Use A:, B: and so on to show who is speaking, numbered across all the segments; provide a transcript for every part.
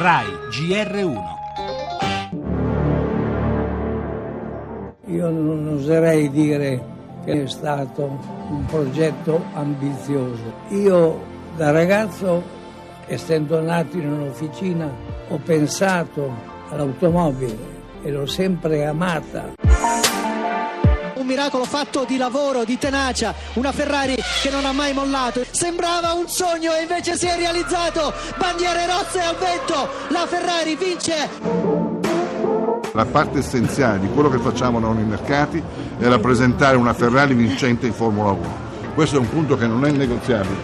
A: RAI GR1
B: Io non oserei dire che è stato un progetto ambizioso. Io da ragazzo, essendo nato in un'officina, ho pensato all'automobile e l'ho sempre amata.
C: Miracolo fatto di lavoro, di tenacia, una Ferrari che non ha mai mollato. Sembrava un sogno e invece si è realizzato. Bandiere rosse al vento, la Ferrari vince.
D: La parte essenziale di quello che facciamo noi nei mercati è rappresentare una Ferrari vincente in Formula 1. Questo è un punto che non è negoziabile.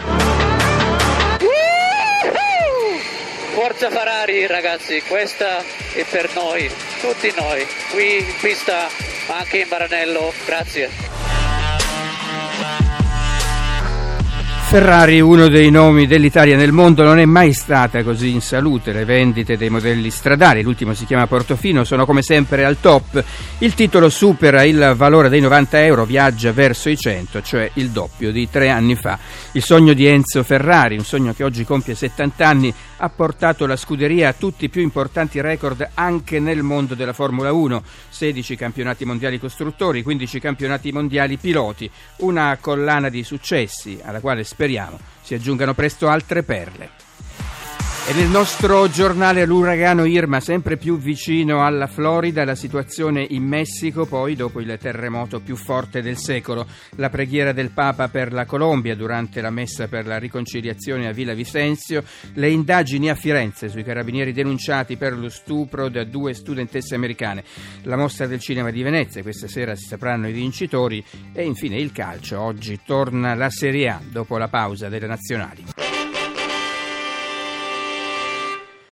E: Forza Ferrari ragazzi, questa è per noi, tutti noi, qui in pista, anche in Maranello, grazie.
F: Ferrari, uno dei nomi dell'Italia nel mondo, non è mai stata così in salute. Le vendite dei modelli stradali, l'ultimo si chiama Portofino, sono come sempre al top. Il titolo supera il valore dei 90 euro, viaggia verso i 100, cioè il doppio di tre anni fa. Il sogno di Enzo Ferrari, un sogno che oggi compie 70 anni, ha portato la scuderia a tutti i più importanti record anche nel mondo della Formula 1. 16 campionati mondiali costruttori, 15 campionati mondiali piloti, una collana di successi alla quale speriamo si aggiungano presto altre perle. E nel nostro giornale l'uragano Irma sempre più vicino alla Florida, la situazione in Messico, poi dopo il terremoto più forte del secolo, la preghiera del Papa per la Colombia durante la messa per la riconciliazione a Villa Vicenzio, le indagini a Firenze sui carabinieri denunciati per lo stupro da due studentesse americane, la mostra del cinema di Venezia, questa sera si sapranno i vincitori. E infine il calcio, oggi torna la Serie A dopo la pausa delle nazionali.